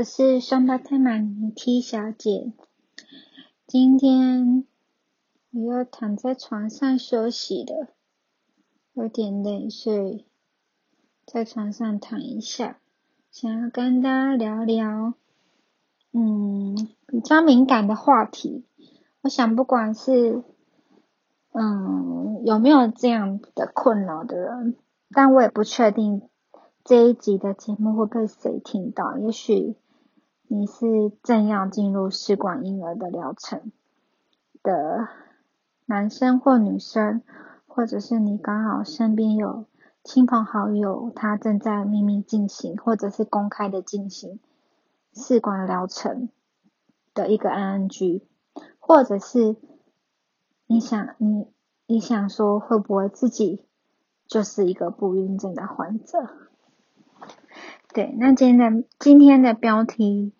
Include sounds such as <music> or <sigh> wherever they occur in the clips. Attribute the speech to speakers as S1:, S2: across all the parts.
S1: 我是双胞胎妈咪 T 小姐，今天我又躺在床上休息了，有点累，所以在床上躺一下，想要跟大家聊聊，嗯，比较敏感的话题。我想，不管是嗯有没有这样的困扰的人，但我也不确定。这一集的节目会被谁听到？也许你是正要进入试管婴儿的疗程的男生或女生，或者是你刚好身边有亲朋好友，他正在秘密进行，或者是公开的进行试管疗程的一个 ING，或者是你想你你想说会不会自己就是一个不孕症的患者？对，那今天的今天的标题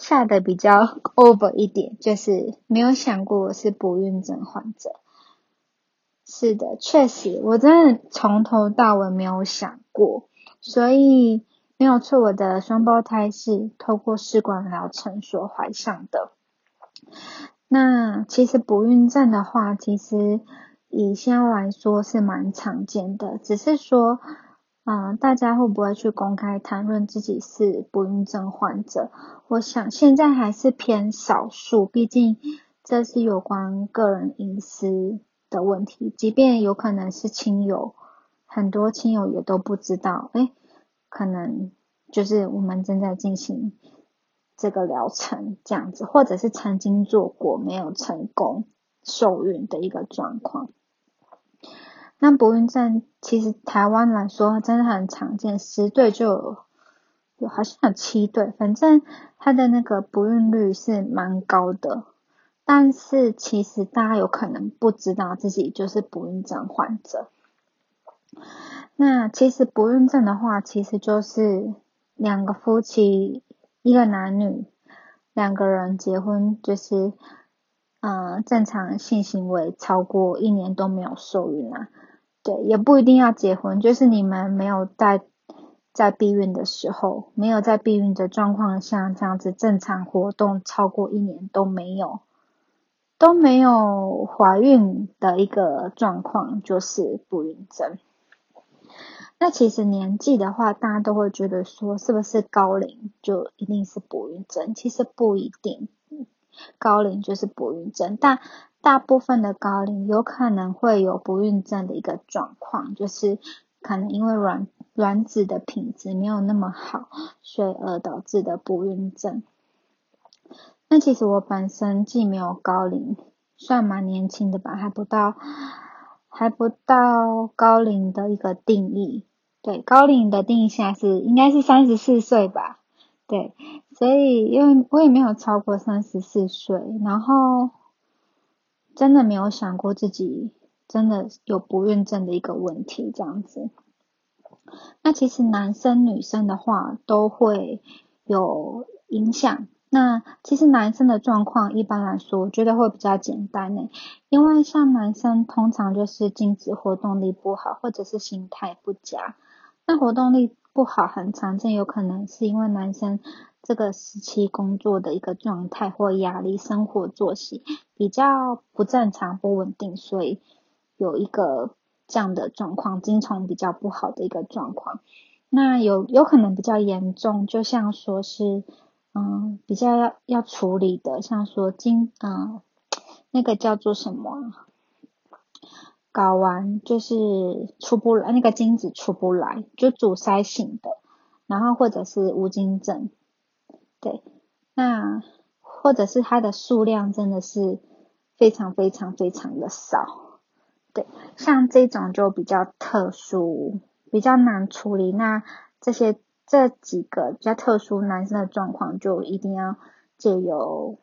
S1: 下的比较 <laughs> over 一点，就是没有想过我是不孕症患者。是的，确实，我真的从头到尾没有想过，所以没有错，我的双胞胎是透过试管疗程所怀上的。那其实不孕症的话，其实以现在来说是蛮常见的，只是说。嗯，大家会不会去公开谈论自己是不孕症患者？我想现在还是偏少数，毕竟这是有关个人隐私的问题。即便有可能是亲友，很多亲友也都不知道。哎，可能就是我们正在进行这个疗程这样子，或者是曾经做过没有成功受孕的一个状况。那不孕症其实台湾来说真的很常见，十对就有有好像有七对，反正它的那个不孕率是蛮高的。但是其实大家有可能不知道自己就是不孕症患者。那其实不孕症的话，其实就是两个夫妻，一个男女两个人结婚，就是嗯正常性行为超过一年都没有受孕啊。对，也不一定要结婚，就是你们没有在在避孕的时候，没有在避孕的状况下，这样子正常活动超过一年都没有都没有怀孕的一个状况，就是不孕症。那其实年纪的话，大家都会觉得说，是不是高龄就一定是不孕症？其实不一定，高龄就是不孕症，但。大部分的高龄有可能会有不孕症的一个状况，就是可能因为卵卵子的品质没有那么好，所以而导致的不孕症。那其实我本身既没有高龄，算蛮年轻的吧，还不到还不到高龄的一个定义。对，高龄的定义下是应该是三十四岁吧？对，所以因为我也没有超过三十四岁，然后。真的没有想过自己真的有不孕症的一个问题，这样子。那其实男生女生的话都会有影响。那其实男生的状况一般来说，我觉得会比较简单呢，因为像男生通常就是精子活动力不好，或者是心态不佳。那活动力不好很常见，有可能是因为男生。这个时期工作的一个状态或压力，生活作息比较不正常、不稳定，所以有一个这样的状况，精虫比较不好的一个状况。那有有可能比较严重，就像说是，嗯，比较要要处理的，像说精，嗯，那个叫做什么，睾丸就是出不来，那个精子出不来，就阻塞型的，然后或者是无精症。对，那或者是它的数量真的是非常非常非常的少，对，像这种就比较特殊，比较难处理。那这些这几个比较特殊男生的状况，就一定要借由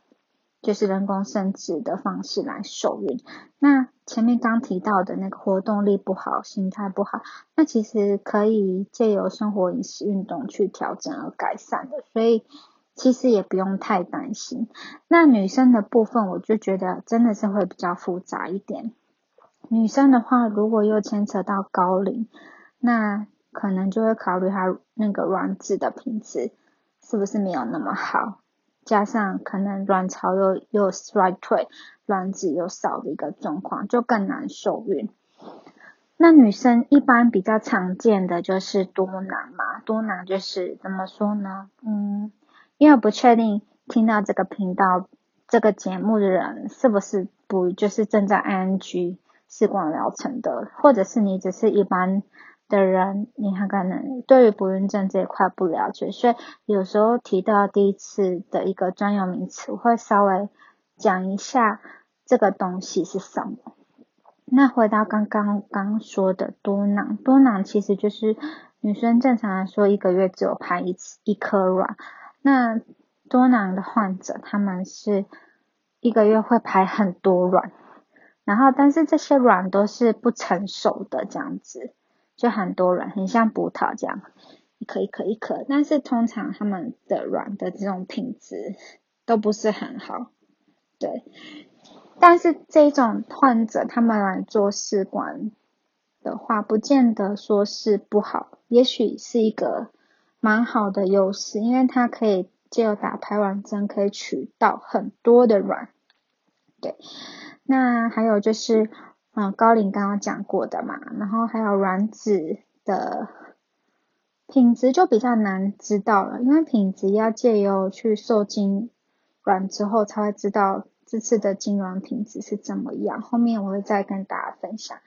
S1: 就是人工生殖的方式来受孕。那前面刚提到的那个活动力不好、心态不好，那其实可以借由生活、饮食、运动去调整而改善的，所以。其实也不用太担心。那女生的部分，我就觉得真的是会比较复杂一点。女生的话，如果又牵扯到高龄，那可能就会考虑她那个卵子的品质是不是没有那么好？加上可能卵巢又又衰退，卵子又少的一个状况，就更难受孕。那女生一般比较常见的就是多囊嘛，多囊就是怎么说呢？嗯，因为不确定听到这个频道这个节目的人是不是不就是正在 ING 试管疗程的，或者是你只是一般。的人，你很可能对于不孕症这一块不了解，所以有时候提到第一次的一个专有名词，我会稍微讲一下这个东西是什么。那回到刚刚刚说的多囊，多囊其实就是女生正常来说一个月只有排一次一颗卵，那多囊的患者他们是一个月会排很多卵，然后但是这些卵都是不成熟的这样子。就很多卵，很像葡萄这样，一颗一颗一颗，但是通常他们的卵的这种品质都不是很好，对。但是这种患者他们来做试管的话，不见得说是不好，也许是一个蛮好的优势，因为它可以借由打排卵针可以取到很多的卵，对。那还有就是。嗯，高龄刚刚讲过的嘛，然后还有卵子的品质就比较难知道了，因为品质要借由去受精卵之后才会知道这次的精卵品质是怎么样。后面我会再跟大家分享。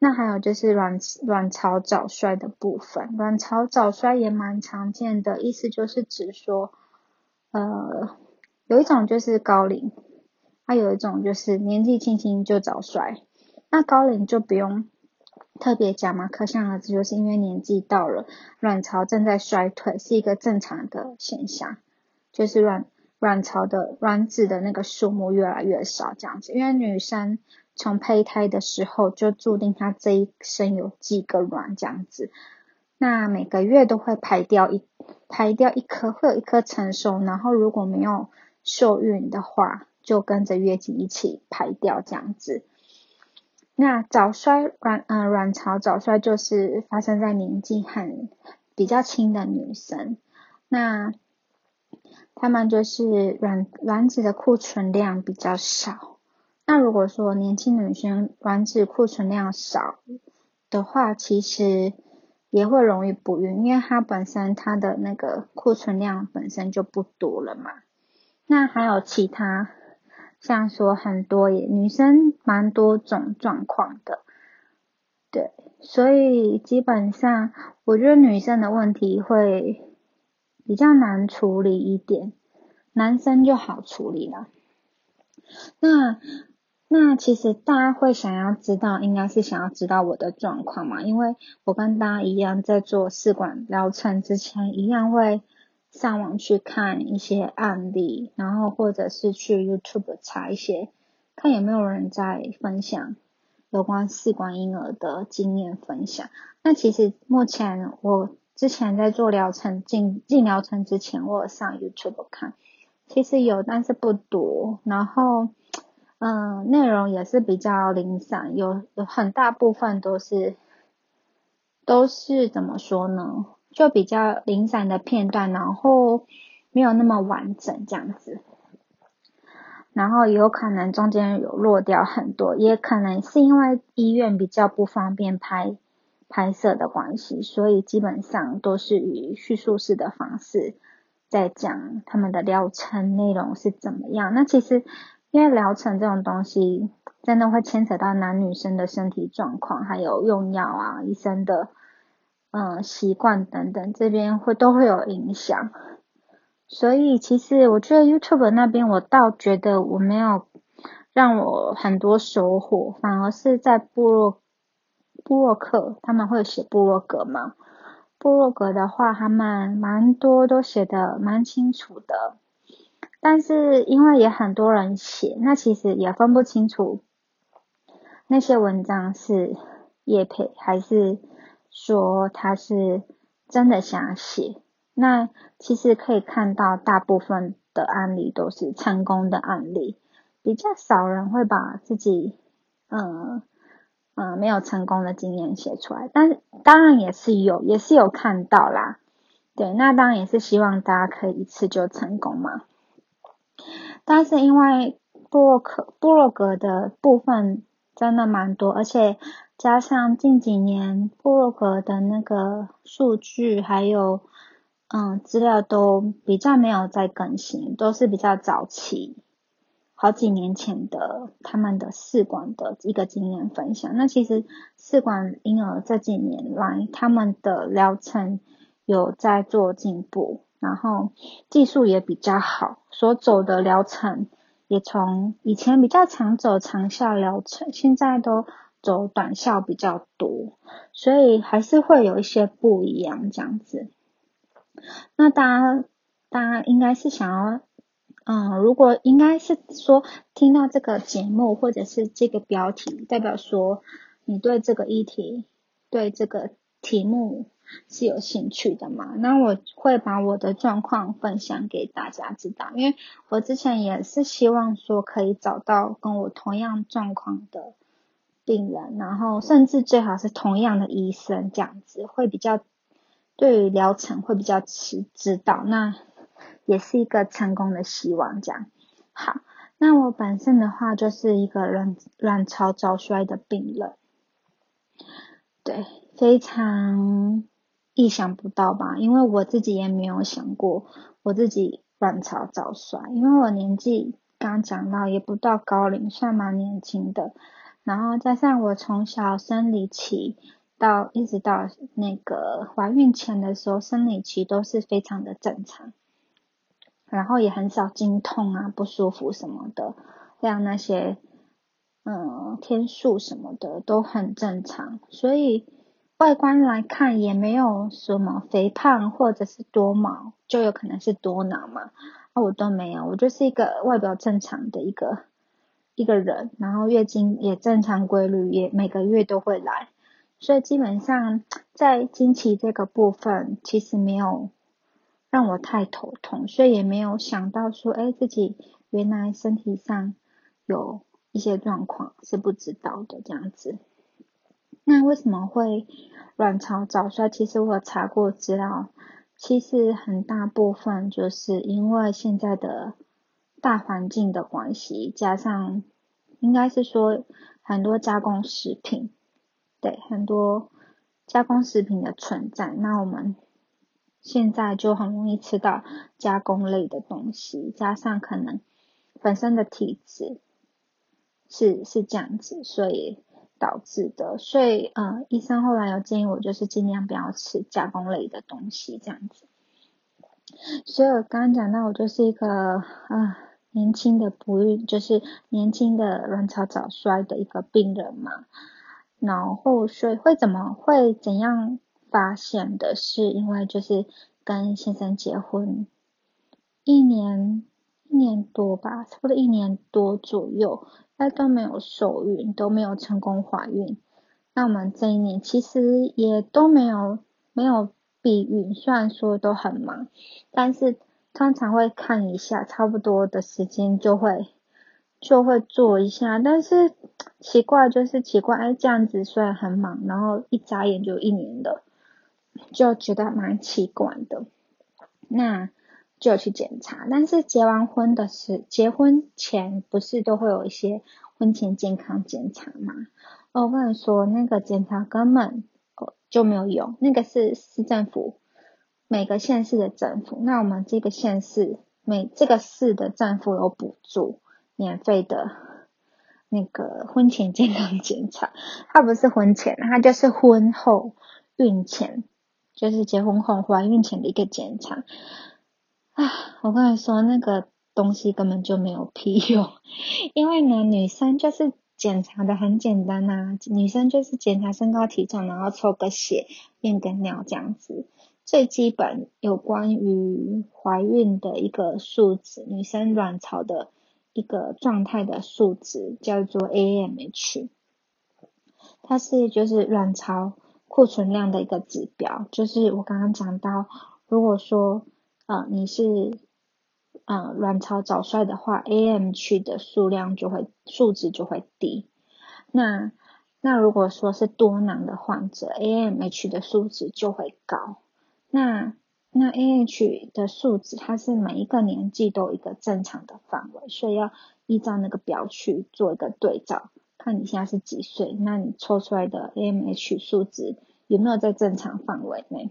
S1: 那还有就是卵卵巢早衰的部分，卵巢早衰也蛮常见的，意思就是指说，呃，有一种就是高龄，还有一种就是年纪轻轻就早衰。那高龄就不用特别讲嘛，可想而知，就是因为年纪到了，卵巢正在衰退，是一个正常的现象，就是卵卵巢的卵子的那个数目越来越少这样子。因为女生从胚胎的时候就注定她这一生有几个卵这样子，那每个月都会排掉一排掉一颗，会有一颗成熟，然后如果没有受孕的话，就跟着月经一起排掉这样子。那早衰卵嗯卵巢早衰就是发生在年纪很比较轻的女生，那她们就是卵卵子的库存量比较少。那如果说年轻女生卵子库存量少的话，其实也会容易不孕，因为它本身它的那个库存量本身就不多了嘛。那还有其他。像说很多也女生蛮多种状况的，对，所以基本上我觉得女生的问题会比较难处理一点，男生就好处理了。那那其实大家会想要知道，应该是想要知道我的状况嘛？因为我跟大家一样，在做试管疗程之前，一样会。上网去看一些案例，然后或者是去 YouTube 查一些，看有没有人在分享有关试管婴儿的经验分享。那其实目前我之前在做疗程进进疗程之前，我有上 YouTube 看，其实有，但是不多。然后，嗯，内容也是比较零散，有有很大部分都是都是怎么说呢？就比较零散的片段，然后没有那么完整这样子，然后有可能中间有落掉很多，也可能是因为医院比较不方便拍拍摄的关系，所以基本上都是以叙述式的方式在讲他们的疗程内容是怎么样。那其实因为疗程这种东西，真的会牵扯到男女生的身体状况，还有用药啊，医生的。嗯，习惯等等，这边会都会有影响，所以其实我觉得 YouTube 那边我倒觉得我没有让我很多收获，反而是在部落部落客他们会写部落格嘛，部落格的话他们蛮多都写的蛮清楚的，但是因为也很多人写，那其实也分不清楚那些文章是叶配还是。说他是真的想写，那其实可以看到大部分的案例都是成功的案例，比较少人会把自己嗯嗯没有成功的经验写出来，但当然也是有，也是有看到啦，对，那当然也是希望大家可以一次就成功嘛。但是因为布洛克布洛格的部分真的蛮多，而且加上近几年布洛格的那个数据还有嗯资料都比较没有在更新，都是比较早期好几年前的他们的试管的一个经验分享。那其实试管婴儿这几年来他们的疗程。有在做进步，然后技术也比较好，所走的疗程也从以前比较常走长效疗程，现在都走短效比较多，所以还是会有一些不一样这样子。那大家大家应该是想要，嗯，如果应该是说听到这个节目或者是这个标题，代表说你对这个议题对这个题目。是有兴趣的嘛？那我会把我的状况分享给大家知道，因为我之前也是希望说可以找到跟我同样状况的病人，然后甚至最好是同样的医生，这样子会比较对于疗程会比较知知道，那也是一个成功的希望。这样好，那我本身的话就是一个卵卵巢早衰的病人，对，非常。意想不到吧？因为我自己也没有想过我自己卵巢早衰，因为我年纪刚讲到也不到高龄，算蛮年轻的。然后加上我从小生理期到一直到那个怀孕前的时候，生理期都是非常的正常，然后也很少经痛啊、不舒服什么的，像那些嗯天数什么的都很正常，所以。外观来看也没有什么肥胖或者是多毛，就有可能是多囊嘛。啊，我都没有，我就是一个外表正常的一个一个人，然后月经也正常规律，也每个月都会来，所以基本上在经期这个部分其实没有让我太头痛，所以也没有想到说，哎，自己原来身体上有一些状况是不知道的这样子。那为什么会卵巢早衰？其实我查过资料，其实很大部分就是因为现在的大环境的关系，加上应该是说很多加工食品，对，很多加工食品的存在，那我们现在就很容易吃到加工类的东西，加上可能本身的体质是是这样子，所以。导致的，所以呃，医生后来有建议我，就是尽量不要吃加工类的东西，这样子。所以我刚刚讲到，我就是一个啊年轻的不孕，就是年轻的卵巢早衰的一个病人嘛。然后所以会怎么会怎样发现的？是因为就是跟先生结婚一年一年多吧，差不多一年多左右。那都没有受孕，都没有成功怀孕。那我们这一年其实也都没有没有避孕，虽然说都很忙，但是通常会看一下，差不多的时间就会就会做一下。但是奇怪就是奇怪，哎，这样子虽然很忙，然后一眨眼就一年了，就觉得蛮奇怪的。那。就去检查，但是结完婚的是结婚前不是都会有一些婚前健康检查吗？我跟你说，那个检查根本哦就没有用，那个是市政府每个县市的政府，那我们这个县市每这个市的政府有补助免费的那个婚前健康检查，它不是婚前，它就是婚后孕前，就是结婚后怀孕前的一个检查。啊，我跟你说，那个东西根本就没有屁用，<laughs> 因为呢，女生就是检查的很简单呐，女生就是检查身高体重，然后抽个血、验个尿这样子，最基本有关于怀孕的一个数值，女生卵巢的一个状态的数值叫做 AMH，它是就是卵巢库存量的一个指标，就是我刚刚讲到，如果说啊，你是啊卵巢早衰的话，AMH 的数量就会数值就会低。那那如果说是多囊的患者，AMH 的数值就会高。那那 AH 的数值它是每一个年纪都有一个正常的范围，所以要依照那个表去做一个对照，看你现在是几岁，那你抽出来的 AMH 数值有没有在正常范围内？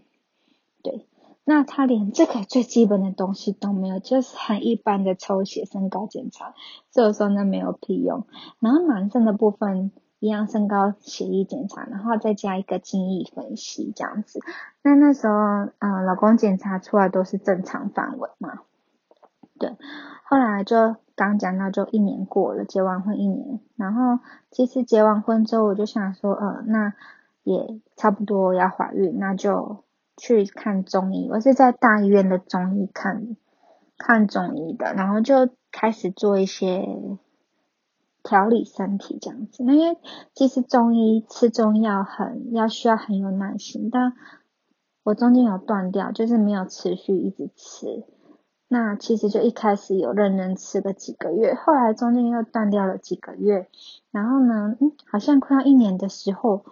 S1: 对，那他连这个最基本的东西都没有，就是很一般的抽血身高检查，所以说那没有屁用。然后男生的部分。一样身高血液检查，然后再加一个精液分析这样子。那那时候，嗯，老公检查出来都是正常范围嘛。对，后来就刚讲到，就一年过了，结完婚一年，然后其实结完婚之后，我就想说，呃，那也差不多要怀孕，那就去看中医。我是在大医院的中医看，看中医的，然后就开始做一些。调理身体这样子，那因为其实中医吃中药很要需要很有耐心，但我中间有断掉，就是没有持续一直吃。那其实就一开始有认真吃个几个月，后来中间又断掉了几个月，然后呢，嗯，好像快要一年的时候，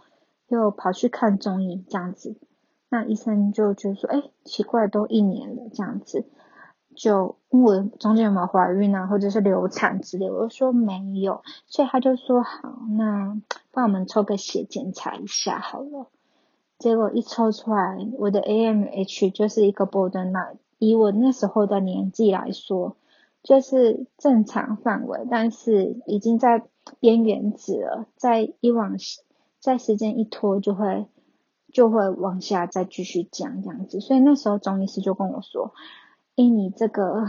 S1: 又跑去看中医这样子，那医生就觉得说，哎，奇怪，都一年了这样子。就问我中间有没有怀孕啊，或者是流产之类，我就说没有，所以他就说好，那帮我们抽个血检查一下好了。结果一抽出来，我的 AMH 就是一个 borderline，以我那时候的年纪来说，就是正常范围，但是已经在边缘值了，在一往在时间一拖就会就会往下再继续降这样子，所以那时候中医师就跟我说。以你这个，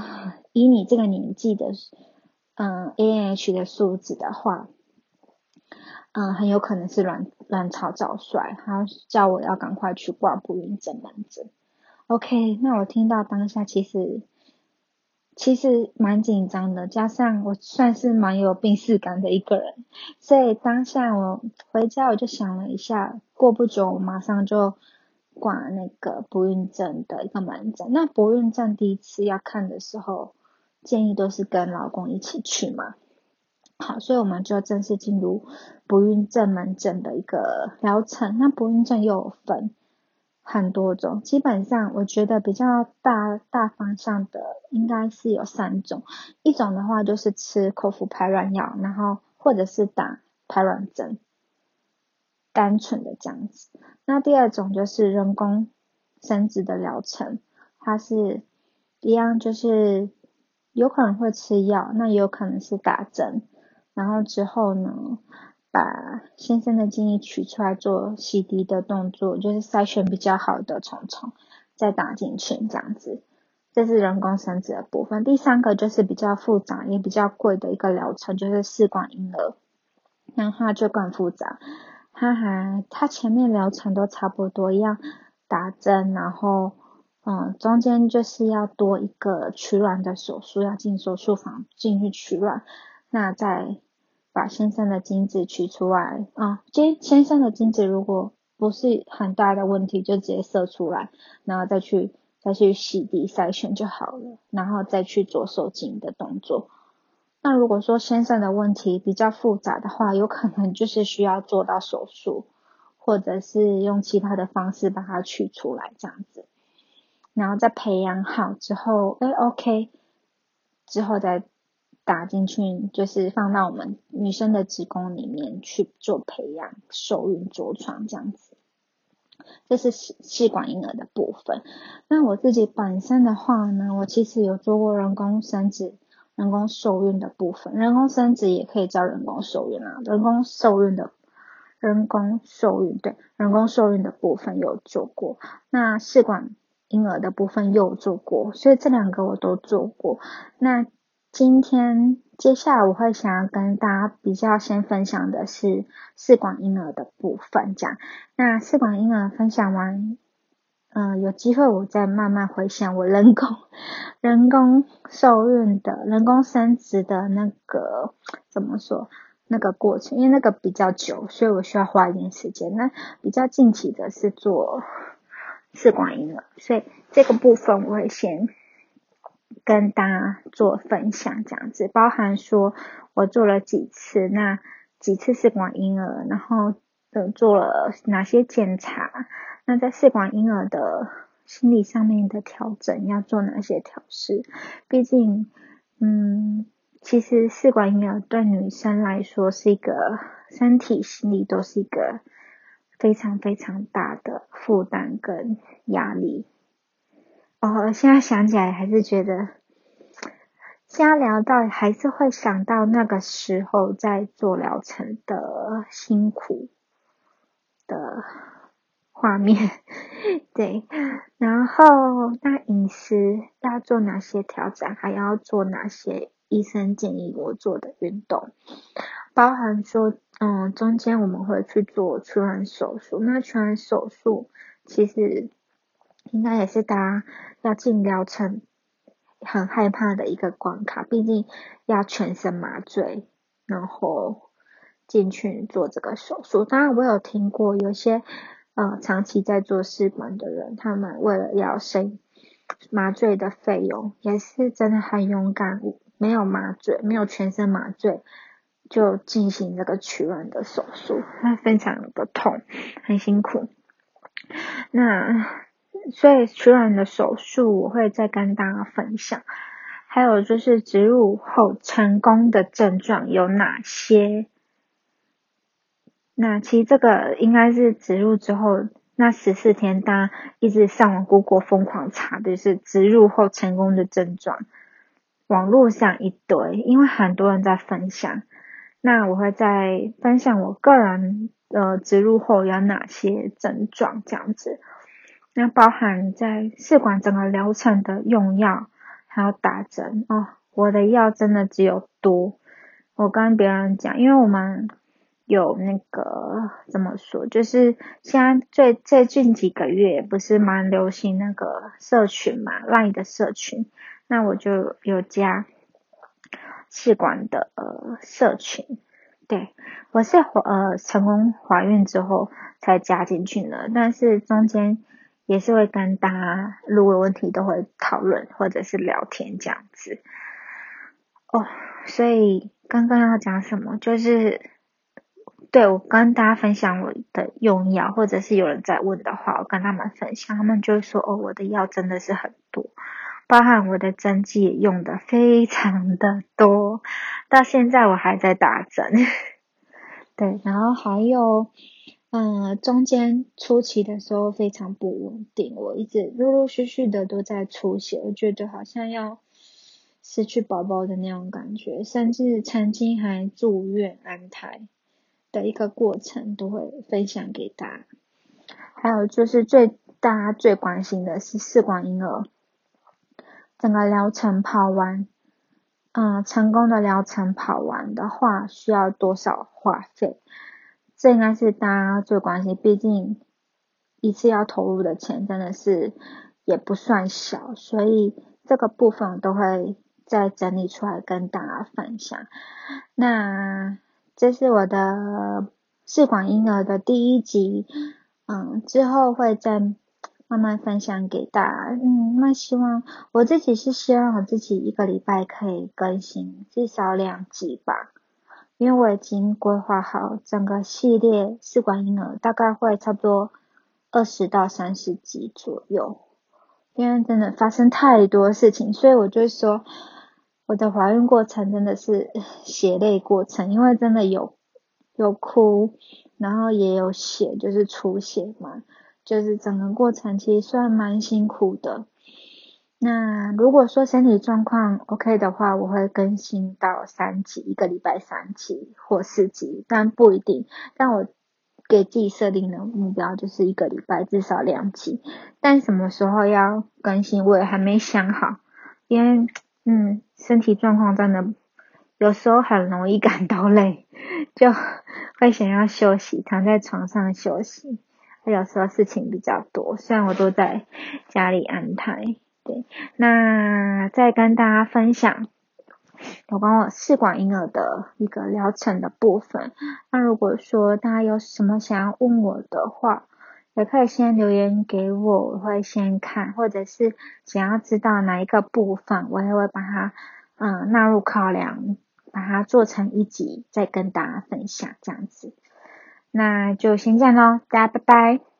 S1: 以你这个年纪的，嗯，A N H 的数字的话，嗯，很有可能是卵卵巢早衰，他叫我要赶快去挂不孕症门诊。OK，那我听到当下其实其实蛮紧张的，加上我算是蛮有病视感的一个人，所以当下我回家我就想了一下，过不久我马上就。挂那个不孕症的一个门诊，那不孕症第一次要看的时候，建议都是跟老公一起去嘛。好，所以我们就正式进入不孕症门诊的一个疗程。那不孕症又有分很多种，基本上我觉得比较大大方向的应该是有三种，一种的话就是吃口服排卵药，然后或者是打排卵针。单纯的这样子，那第二种就是人工生殖的疗程，它是一样，就是有可能会吃药，那也有可能是打针，然后之后呢，把先生的精液取出来做洗涤的动作，就是筛选比较好的虫虫，再打进去这样子，这是人工生殖的部分。第三个就是比较复杂也比较贵的一个疗程，就是试管婴儿，那它就更复杂。他还，他前面疗程都差不多一样，打针，然后，嗯，中间就是要多一个取卵的手术，要进手术房进去取卵，那在把先生的精子取出来，啊，先先生的精子如果不是很大的问题，就直接射出来，然后再去再去洗涤筛选就好了，然后再去做受精的动作。那如果说先生的问题比较复杂的话，有可能就是需要做到手术，或者是用其他的方式把它取出来这样子，然后再培养好之后，哎，OK，之后再打进去，就是放到我们女生的子宫里面去做培养、受孕、着床这样子。这是试试管婴儿的部分。那我自己本身的话呢，我其实有做过人工生殖。人工受孕的部分，人工生殖也可以叫人工受孕啊。人工受孕的，人工受孕对，人工受孕的部分有做过。那试管婴儿的部分有做过，所以这两个我都做过。那今天接下来我会想要跟大家比较先分享的是试管婴儿的部分，讲那试管婴儿分享完。嗯，有机会我再慢慢回想我人工 <laughs> 人工受孕的人工生殖的那个怎么说那个过程，因为那个比较久，所以我需要花一点时间。那比较近期的是做试管婴儿，所以这个部分我会先跟大家做分享，这样子包含说我做了几次，那几次试管婴儿，然后呃做了哪些检查。那在试管婴儿的心理上面的调整要做哪些调试？毕竟，嗯，其实试管婴儿对女生来说是一个身体、心理都是一个非常非常大的负担跟压力。哦，现在想起来还是觉得，现在聊到还是会想到那个时候在做疗程的辛苦的。画面，对，然后那饮食要做哪些调整，还要做哪些医生建议我做的运动，包含说，嗯，中间我们会去做取卵手术，那取卵手术其实应该也是大家要进疗程很害怕的一个关卡，毕竟要全身麻醉，然后进去做这个手术。当然，我有听过有些。呃，长期在做试管的人，他们为了要省麻醉的费用，也是真的很勇敢，没有麻醉，没有全身麻醉，就进行这个取卵的手术，那非常的痛，很辛苦。那所以取卵的手术，我会再跟大家分享。还有就是植入后成功的症状有哪些？那其实这个应该是植入之后那十四天，大家一直上网 Google 疯狂查的是植入后成功的症状，网络上一堆，因为很多人在分享。那我会再分享我个人呃植入后有哪些症状这样子。那包含在试管整个疗程的用药还有打针哦，我的药真的只有多。我跟别人讲，因为我们。有那个怎么说？就是现在最最近几个月不是蛮流行那个社群嘛，Line 的社群，那我就有加试管的呃社群。对我是呃成功怀孕之后才加进去的，但是中间也是会跟大家如果有问题都会讨论或者是聊天这样子。哦，所以刚刚要讲什么？就是。对我跟大家分享我的用药，或者是有人在问的话，我跟他们分享，他们就说哦，我的药真的是很多，包含我的针剂也用的非常的多，到现在我还在打针。<laughs> 对，然后还有，嗯，中间初期的时候非常不稳定，我一直陆陆续续的都在出血，我觉得好像要失去宝宝的那种感觉，甚至曾经还住院安胎。的一个过程都会分享给大家，还有就是最大家最关心的是试管婴儿整个疗程跑完，嗯，成功的疗程跑完的话需要多少花费？这应该是大家最关心，毕竟一次要投入的钱真的是也不算小，所以这个部分我都会再整理出来跟大家分享。那。这是我的试管婴儿的第一集，嗯，之后会再慢慢分享给大家。嗯，那希望我自己是希望我自己一个礼拜可以更新至少两集吧，因为我已经规划好整个系列试管婴儿大概会差不多二十到三十集左右，因为真的发生太多事情，所以我就说。我的怀孕过程真的是 <sighs> 血泪过程，因为真的有有哭，然后也有血，就是出血嘛，就是整个过程其实算蛮辛苦的。那如果说身体状况 OK 的话，我会更新到三集，一个礼拜三集或四集，但不一定。但我给自己设定的目标就是一个礼拜至少两集，但什么时候要更新我也还没想好，因为。嗯，身体状况真的有时候很容易感到累，就会想要休息，躺在床上休息。有时候事情比较多，虽然我都在家里安排。对，那再跟大家分享有关我试管婴儿的一个疗程的部分。那如果说大家有什么想要问我的话，也可以先留言给我，我会先看，或者是想要知道哪一个部分，我也会把它嗯纳入考量，把它做成一集再跟大家分享这样子。那就先这样喽，大家拜拜。